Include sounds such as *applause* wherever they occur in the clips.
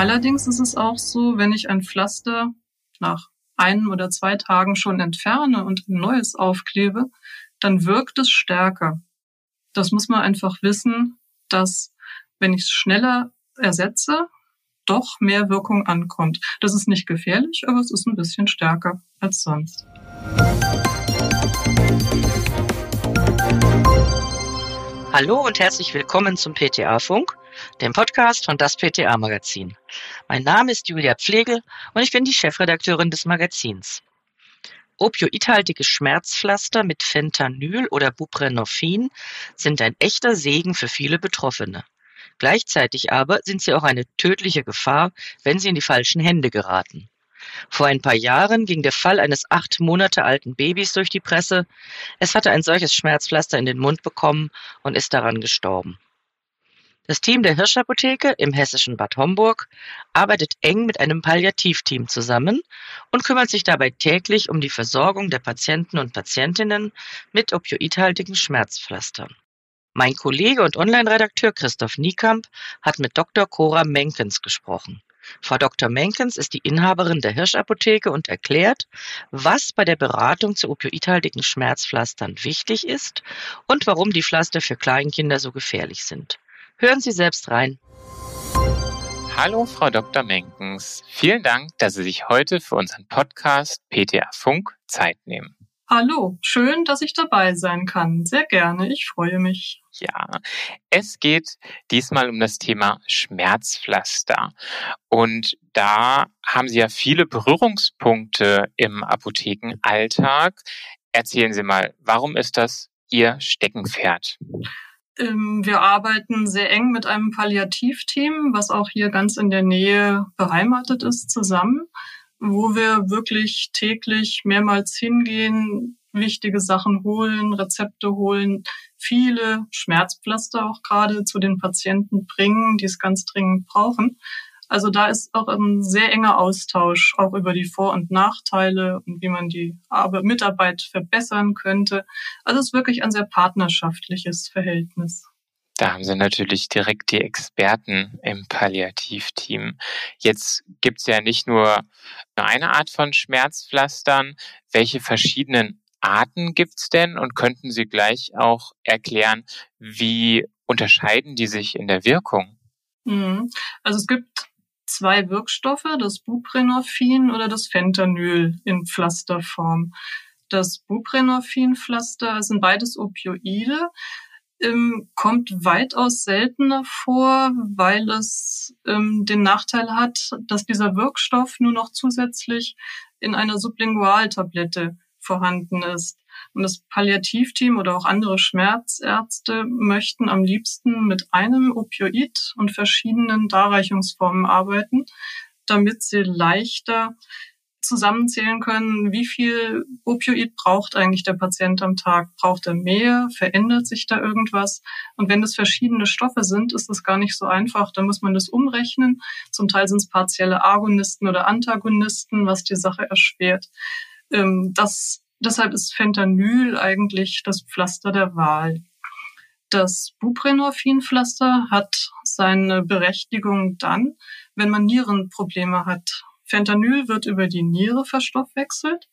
Allerdings ist es auch so, wenn ich ein Pflaster nach einem oder zwei Tagen schon entferne und ein neues aufklebe, dann wirkt es stärker. Das muss man einfach wissen, dass wenn ich es schneller ersetze, doch mehr Wirkung ankommt. Das ist nicht gefährlich, aber es ist ein bisschen stärker als sonst. Hallo und herzlich willkommen zum PTA-Funk, dem Podcast von das PTA-Magazin. Mein Name ist Julia Pflegel und ich bin die Chefredakteurin des Magazins. Opioidhaltige Schmerzpflaster mit Fentanyl oder Buprenorphin sind ein echter Segen für viele Betroffene. Gleichzeitig aber sind sie auch eine tödliche Gefahr, wenn sie in die falschen Hände geraten. Vor ein paar Jahren ging der Fall eines acht Monate alten Babys durch die Presse. Es hatte ein solches Schmerzpflaster in den Mund bekommen und ist daran gestorben. Das Team der Hirschapotheke im hessischen Bad Homburg arbeitet eng mit einem Palliativteam zusammen und kümmert sich dabei täglich um die Versorgung der Patienten und Patientinnen mit opioidhaltigen Schmerzpflastern. Mein Kollege und Online-Redakteur Christoph Niekamp hat mit Dr. Cora Menkens gesprochen. Frau Dr. Menkens ist die Inhaberin der Hirschapotheke und erklärt, was bei der Beratung zu opioidhaltigen Schmerzpflastern wichtig ist und warum die Pflaster für Kleinkinder so gefährlich sind. Hören Sie selbst rein. Hallo, Frau Dr. Menkens. Vielen Dank, dass Sie sich heute für unseren Podcast PTA Funk Zeit nehmen. Hallo, schön, dass ich dabei sein kann. Sehr gerne, ich freue mich. Ja, es geht diesmal um das Thema Schmerzpflaster. Und da haben Sie ja viele Berührungspunkte im Apothekenalltag. Erzählen Sie mal, warum ist das Ihr Steckenpferd? Ähm, wir arbeiten sehr eng mit einem Palliativteam, was auch hier ganz in der Nähe beheimatet ist, zusammen wo wir wirklich täglich mehrmals hingehen, wichtige Sachen holen, Rezepte holen, viele Schmerzpflaster auch gerade zu den Patienten bringen, die es ganz dringend brauchen. Also da ist auch ein sehr enger Austausch, auch über die Vor- und Nachteile und wie man die Mitarbeit verbessern könnte. Also es ist wirklich ein sehr partnerschaftliches Verhältnis. Da haben Sie natürlich direkt die Experten im Palliativteam. Jetzt gibt es ja nicht nur eine Art von Schmerzpflastern. Welche verschiedenen Arten gibt es denn? Und könnten Sie gleich auch erklären, wie unterscheiden die sich in der Wirkung? Mhm. Also es gibt zwei Wirkstoffe, das Buprenorphin oder das Fentanyl in Pflasterform. Das Buprenorphin-Pflaster sind beides Opioide ähm, kommt weitaus seltener vor, weil es ähm, den Nachteil hat, dass dieser Wirkstoff nur noch zusätzlich in einer Sublingualtablette vorhanden ist. Und das Palliativteam oder auch andere Schmerzärzte möchten am liebsten mit einem Opioid und verschiedenen Darreichungsformen arbeiten, damit sie leichter zusammenzählen können, wie viel Opioid braucht eigentlich der Patient am Tag? Braucht er mehr? Verändert sich da irgendwas? Und wenn das verschiedene Stoffe sind, ist das gar nicht so einfach. Da muss man das umrechnen. Zum Teil sind es partielle Agonisten oder Antagonisten, was die Sache erschwert. Ähm, das, deshalb ist Fentanyl eigentlich das Pflaster der Wahl. Das Buprenorphin-Pflaster hat seine Berechtigung dann, wenn man Nierenprobleme hat Fentanyl wird über die Niere verstoffwechselt.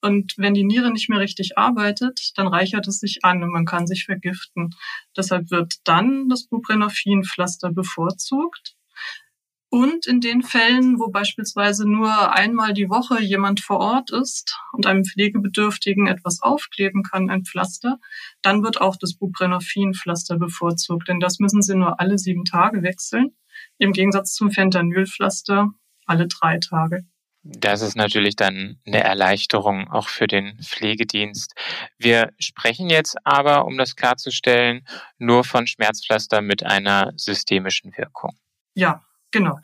Und wenn die Niere nicht mehr richtig arbeitet, dann reichert es sich an und man kann sich vergiften. Deshalb wird dann das Buprenorphin-Pflaster bevorzugt. Und in den Fällen, wo beispielsweise nur einmal die Woche jemand vor Ort ist und einem Pflegebedürftigen etwas aufkleben kann, ein Pflaster, dann wird auch das Buprenorphin-Pflaster bevorzugt. Denn das müssen Sie nur alle sieben Tage wechseln. Im Gegensatz zum Fentanylpflaster alle drei Tage. Das ist natürlich dann eine Erleichterung auch für den Pflegedienst. Wir sprechen jetzt aber, um das klarzustellen, nur von Schmerzpflaster mit einer systemischen Wirkung. Ja, genau.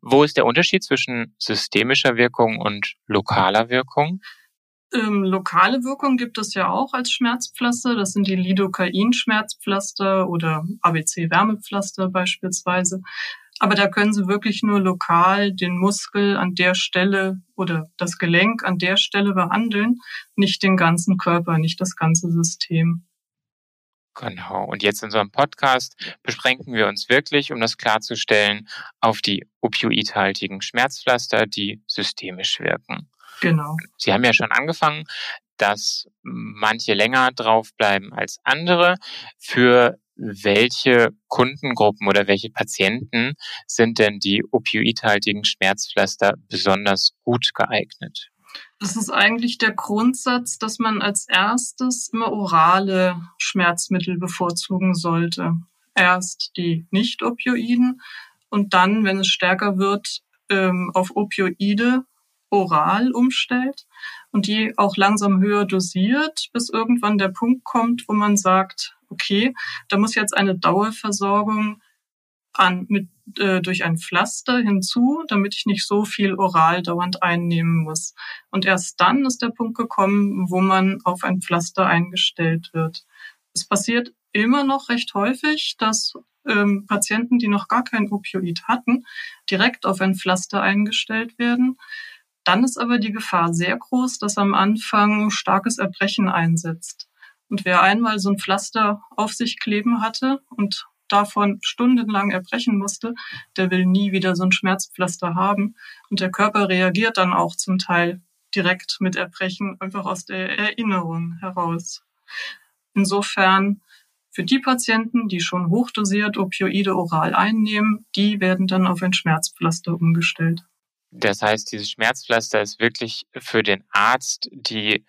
Wo ist der Unterschied zwischen systemischer Wirkung und lokaler Wirkung? Ähm, lokale Wirkung gibt es ja auch als Schmerzpflaster. Das sind die Lidocain-Schmerzpflaster oder ABC-Wärmepflaster beispielsweise. Aber da können Sie wirklich nur lokal den Muskel an der Stelle oder das Gelenk an der Stelle behandeln, nicht den ganzen Körper, nicht das ganze System. Genau. Und jetzt in unserem Podcast beschränken wir uns wirklich, um das klarzustellen, auf die opioidhaltigen Schmerzpflaster, die systemisch wirken. Genau. Sie haben ja schon angefangen, dass manche länger draufbleiben als andere. Für welche Kundengruppen oder welche Patienten sind denn die opioidhaltigen Schmerzpflaster besonders gut geeignet? Das ist eigentlich der Grundsatz, dass man als erstes immer orale Schmerzmittel bevorzugen sollte. Erst die Nicht-Opioiden und dann, wenn es stärker wird, ähm, auf Opioide oral umstellt und die auch langsam höher dosiert, bis irgendwann der Punkt kommt, wo man sagt, okay, da muss jetzt eine Dauerversorgung an, mit, äh, durch ein Pflaster hinzu, damit ich nicht so viel oral dauernd einnehmen muss. Und erst dann ist der Punkt gekommen, wo man auf ein Pflaster eingestellt wird. Es passiert immer noch recht häufig, dass ähm, Patienten, die noch gar kein Opioid hatten, direkt auf ein Pflaster eingestellt werden. Dann ist aber die Gefahr sehr groß, dass am Anfang starkes Erbrechen einsetzt. Und wer einmal so ein Pflaster auf sich kleben hatte und davon stundenlang erbrechen musste, der will nie wieder so ein Schmerzpflaster haben. Und der Körper reagiert dann auch zum Teil direkt mit Erbrechen, einfach aus der Erinnerung heraus. Insofern für die Patienten, die schon hochdosiert Opioide oral einnehmen, die werden dann auf ein Schmerzpflaster umgestellt. Das heißt, dieses Schmerzpflaster ist wirklich für den Arzt die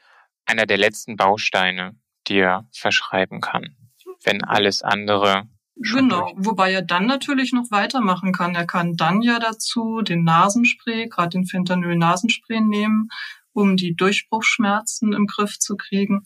einer der letzten Bausteine dir verschreiben kann, wenn alles andere Genau, wobei er dann natürlich noch weitermachen kann. Er kann dann ja dazu den Nasenspray, gerade den Fentanyl-Nasenspray nehmen, um die Durchbruchsschmerzen im Griff zu kriegen.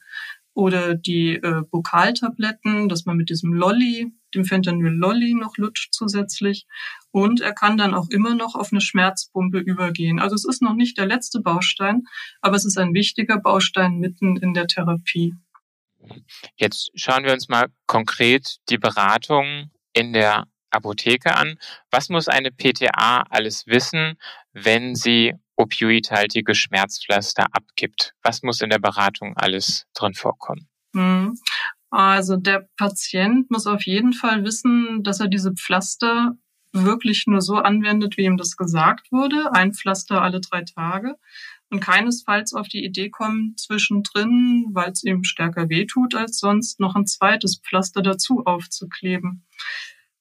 Oder die äh, Vokaltabletten, dass man mit diesem Lolly, dem Fentanyl-Lolly noch lutscht zusätzlich. Und er kann dann auch immer noch auf eine Schmerzpumpe übergehen. Also es ist noch nicht der letzte Baustein, aber es ist ein wichtiger Baustein mitten in der Therapie. Jetzt schauen wir uns mal konkret die Beratung in der Apotheke an. Was muss eine PTA alles wissen, wenn sie opioidhaltige Schmerzpflaster abgibt? Was muss in der Beratung alles drin vorkommen? Hm. Also der Patient muss auf jeden Fall wissen, dass er diese Pflaster wirklich nur so anwendet, wie ihm das gesagt wurde. Ein Pflaster alle drei Tage und keinesfalls auf die Idee kommen, zwischendrin, weil es ihm stärker wehtut als sonst, noch ein zweites Pflaster dazu aufzukleben.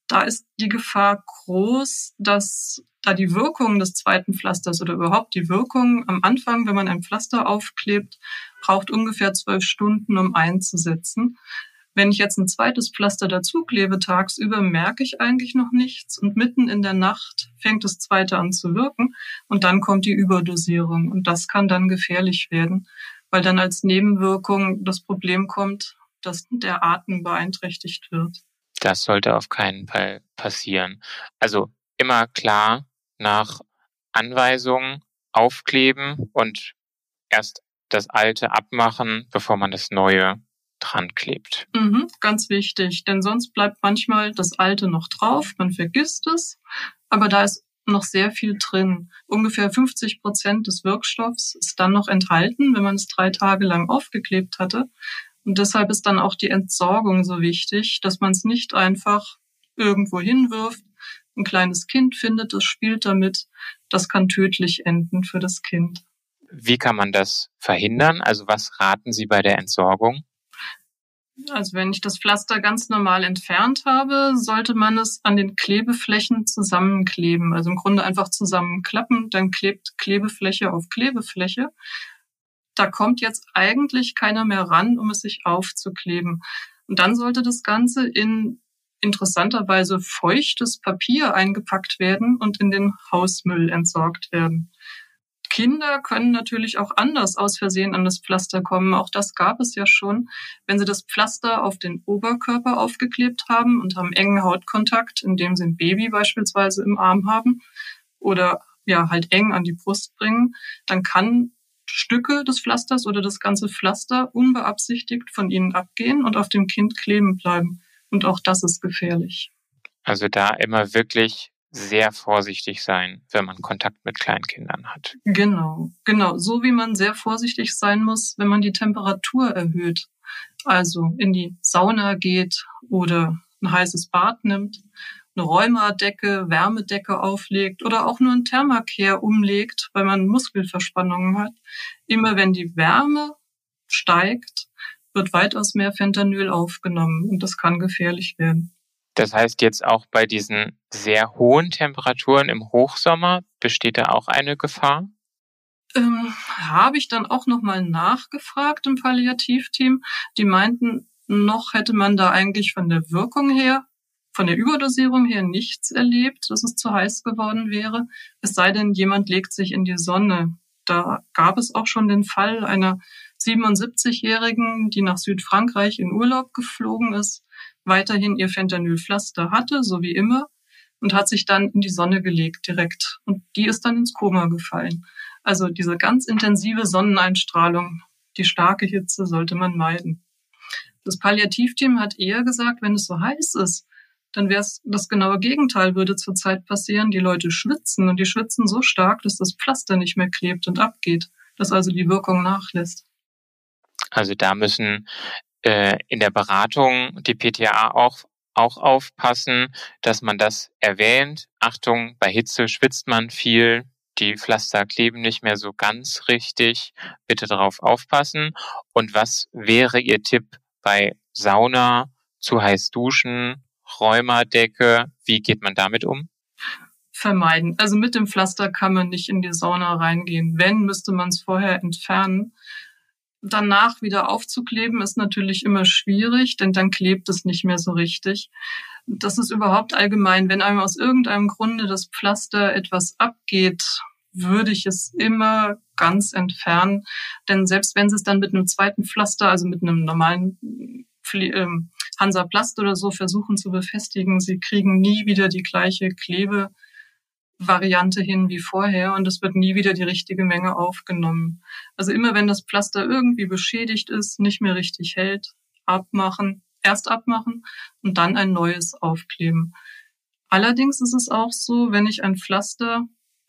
Da ist die Gefahr groß, dass da die Wirkung des zweiten Pflasters oder überhaupt die Wirkung am Anfang, wenn man ein Pflaster aufklebt, braucht ungefähr zwölf Stunden, um einzusetzen. Wenn ich jetzt ein zweites Pflaster dazuklebe tagsüber, merke ich eigentlich noch nichts und mitten in der Nacht fängt das zweite an zu wirken und dann kommt die Überdosierung und das kann dann gefährlich werden, weil dann als Nebenwirkung das Problem kommt, dass der Atem beeinträchtigt wird. Das sollte auf keinen Fall passieren. Also immer klar nach Anweisungen aufkleben und erst das alte abmachen, bevor man das neue dran klebt. Mhm, ganz wichtig, denn sonst bleibt manchmal das Alte noch drauf, man vergisst es, aber da ist noch sehr viel drin. Ungefähr 50 Prozent des Wirkstoffs ist dann noch enthalten, wenn man es drei Tage lang aufgeklebt hatte. Und deshalb ist dann auch die Entsorgung so wichtig, dass man es nicht einfach irgendwo hinwirft. Ein kleines Kind findet es, spielt damit. Das kann tödlich enden für das Kind. Wie kann man das verhindern? Also was raten Sie bei der Entsorgung? Also wenn ich das Pflaster ganz normal entfernt habe, sollte man es an den Klebeflächen zusammenkleben. Also im Grunde einfach zusammenklappen, dann klebt Klebefläche auf Klebefläche. Da kommt jetzt eigentlich keiner mehr ran, um es sich aufzukleben. Und dann sollte das Ganze in interessanterweise feuchtes Papier eingepackt werden und in den Hausmüll entsorgt werden. Kinder können natürlich auch anders aus Versehen an das Pflaster kommen. Auch das gab es ja schon. Wenn sie das Pflaster auf den Oberkörper aufgeklebt haben und haben engen Hautkontakt, indem sie ein Baby beispielsweise im Arm haben oder ja halt eng an die Brust bringen, dann kann Stücke des Pflasters oder das ganze Pflaster unbeabsichtigt von ihnen abgehen und auf dem Kind kleben bleiben. Und auch das ist gefährlich. Also da immer wirklich sehr vorsichtig sein, wenn man Kontakt mit Kleinkindern hat. Genau, genau. So wie man sehr vorsichtig sein muss, wenn man die Temperatur erhöht. Also in die Sauna geht oder ein heißes Bad nimmt, eine Rheumadecke, Wärmedecke auflegt oder auch nur ein Thermacare umlegt, weil man Muskelverspannungen hat. Immer wenn die Wärme steigt, wird weitaus mehr Fentanyl aufgenommen und das kann gefährlich werden. Das heißt jetzt auch bei diesen sehr hohen Temperaturen im Hochsommer besteht da auch eine Gefahr? Ähm, Habe ich dann auch nochmal nachgefragt im Palliativteam. Die meinten, noch hätte man da eigentlich von der Wirkung her, von der Überdosierung her nichts erlebt, dass es zu heiß geworden wäre. Es sei denn, jemand legt sich in die Sonne. Da gab es auch schon den Fall einer 77-Jährigen, die nach Südfrankreich in Urlaub geflogen ist, weiterhin ihr Fentanylpflaster hatte, so wie immer, und hat sich dann in die Sonne gelegt direkt. Und die ist dann ins Koma gefallen. Also diese ganz intensive Sonneneinstrahlung, die starke Hitze sollte man meiden. Das Palliativteam hat eher gesagt, wenn es so heiß ist, dann wäre es das genaue Gegenteil würde zurzeit passieren. Die Leute schwitzen und die schwitzen so stark, dass das Pflaster nicht mehr klebt und abgeht, dass also die Wirkung nachlässt. Also da müssen äh, in der Beratung die PTA auch auch aufpassen, dass man das erwähnt. Achtung, bei Hitze schwitzt man viel, die Pflaster kleben nicht mehr so ganz richtig. Bitte darauf aufpassen. Und was wäre Ihr Tipp bei Sauna, zu heiß duschen, Rheumadecke? Wie geht man damit um? Vermeiden. Also mit dem Pflaster kann man nicht in die Sauna reingehen. Wenn, müsste man es vorher entfernen danach wieder aufzukleben, ist natürlich immer schwierig, denn dann klebt es nicht mehr so richtig. Das ist überhaupt allgemein, wenn einem aus irgendeinem Grunde das Pflaster etwas abgeht, würde ich es immer ganz entfernen. Denn selbst wenn Sie es dann mit einem zweiten Pflaster, also mit einem normalen ähm, Hansaplast oder so versuchen zu befestigen, Sie kriegen nie wieder die gleiche Klebe Variante hin wie vorher und es wird nie wieder die richtige Menge aufgenommen. Also immer wenn das Pflaster irgendwie beschädigt ist, nicht mehr richtig hält, abmachen, erst abmachen und dann ein neues aufkleben. Allerdings ist es auch so, wenn ich ein Pflaster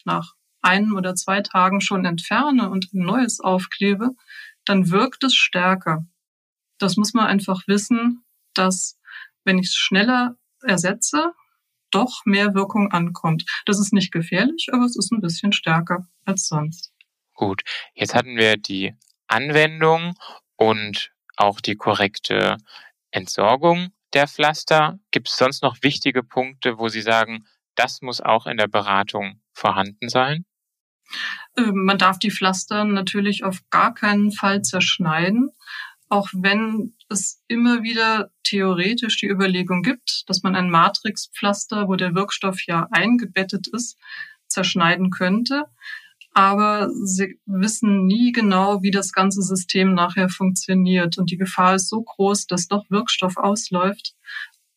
nach einem oder zwei Tagen schon entferne und ein neues aufklebe, dann wirkt es stärker. Das muss man einfach wissen, dass wenn ich es schneller ersetze, doch mehr Wirkung ankommt. Das ist nicht gefährlich, aber es ist ein bisschen stärker als sonst. Gut, jetzt hatten wir die Anwendung und auch die korrekte Entsorgung der Pflaster. Gibt es sonst noch wichtige Punkte, wo Sie sagen, das muss auch in der Beratung vorhanden sein? Ähm, man darf die Pflaster natürlich auf gar keinen Fall zerschneiden, auch wenn es immer wieder theoretisch die Überlegung gibt, dass man ein Matrixpflaster, wo der Wirkstoff ja eingebettet ist, zerschneiden könnte. Aber sie wissen nie genau, wie das ganze System nachher funktioniert. Und die Gefahr ist so groß, dass doch Wirkstoff ausläuft.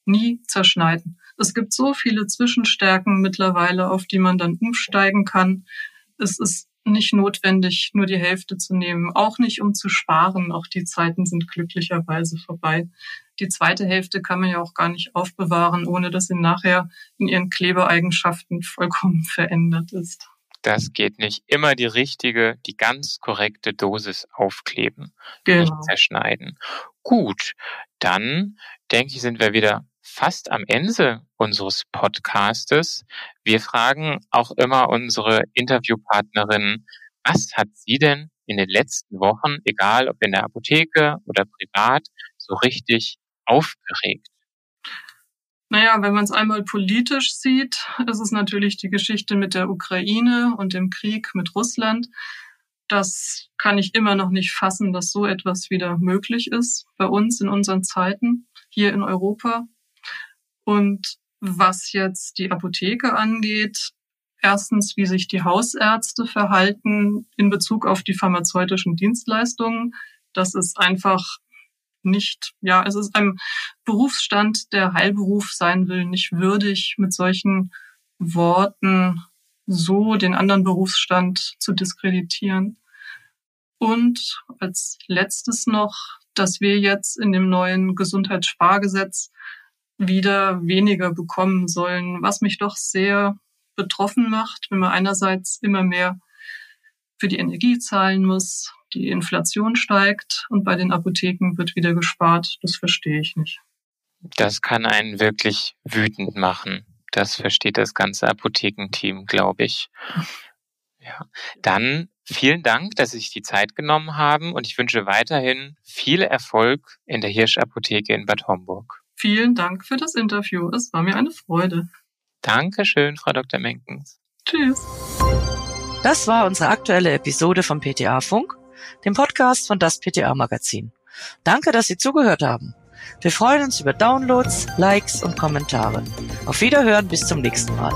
Nie zerschneiden. Es gibt so viele Zwischenstärken mittlerweile, auf die man dann umsteigen kann. Es ist nicht notwendig, nur die Hälfte zu nehmen. Auch nicht, um zu sparen. Auch die Zeiten sind glücklicherweise vorbei. Die zweite Hälfte kann man ja auch gar nicht aufbewahren, ohne dass sie nachher in ihren Klebeeigenschaften vollkommen *laughs* verändert ist. Das geht nicht. Immer die richtige, die ganz korrekte Dosis aufkleben, genau. nicht zerschneiden. Gut, dann denke ich, sind wir wieder fast am Ende unseres Podcastes. Wir fragen auch immer unsere Interviewpartnerinnen, was hat sie denn in den letzten Wochen, egal ob in der Apotheke oder privat, so richtig aufgeregt? Naja, wenn man es einmal politisch sieht, ist es natürlich die Geschichte mit der Ukraine und dem Krieg mit Russland. Das kann ich immer noch nicht fassen, dass so etwas wieder möglich ist bei uns in unseren Zeiten hier in Europa. Und was jetzt die Apotheke angeht, erstens, wie sich die Hausärzte verhalten in Bezug auf die pharmazeutischen Dienstleistungen. Das ist einfach nicht, ja, es ist einem Berufsstand, der Heilberuf sein will, nicht würdig, mit solchen Worten so den anderen Berufsstand zu diskreditieren. Und als letztes noch, dass wir jetzt in dem neuen Gesundheitsspargesetz wieder weniger bekommen sollen, was mich doch sehr betroffen macht, wenn man einerseits immer mehr für die Energie zahlen muss, die Inflation steigt und bei den Apotheken wird wieder gespart. Das verstehe ich nicht. Das kann einen wirklich wütend machen. Das versteht das ganze Apothekenteam, glaube ich. Ja. Dann vielen Dank, dass Sie sich die Zeit genommen haben und ich wünsche weiterhin viel Erfolg in der Hirschapotheke in Bad Homburg. Vielen Dank für das Interview. Es war mir eine Freude. Dankeschön, Frau Dr. Menkens. Tschüss. Das war unsere aktuelle Episode vom PTA Funk, dem Podcast von das PTA Magazin. Danke, dass Sie zugehört haben. Wir freuen uns über Downloads, Likes und Kommentare. Auf Wiederhören bis zum nächsten Mal.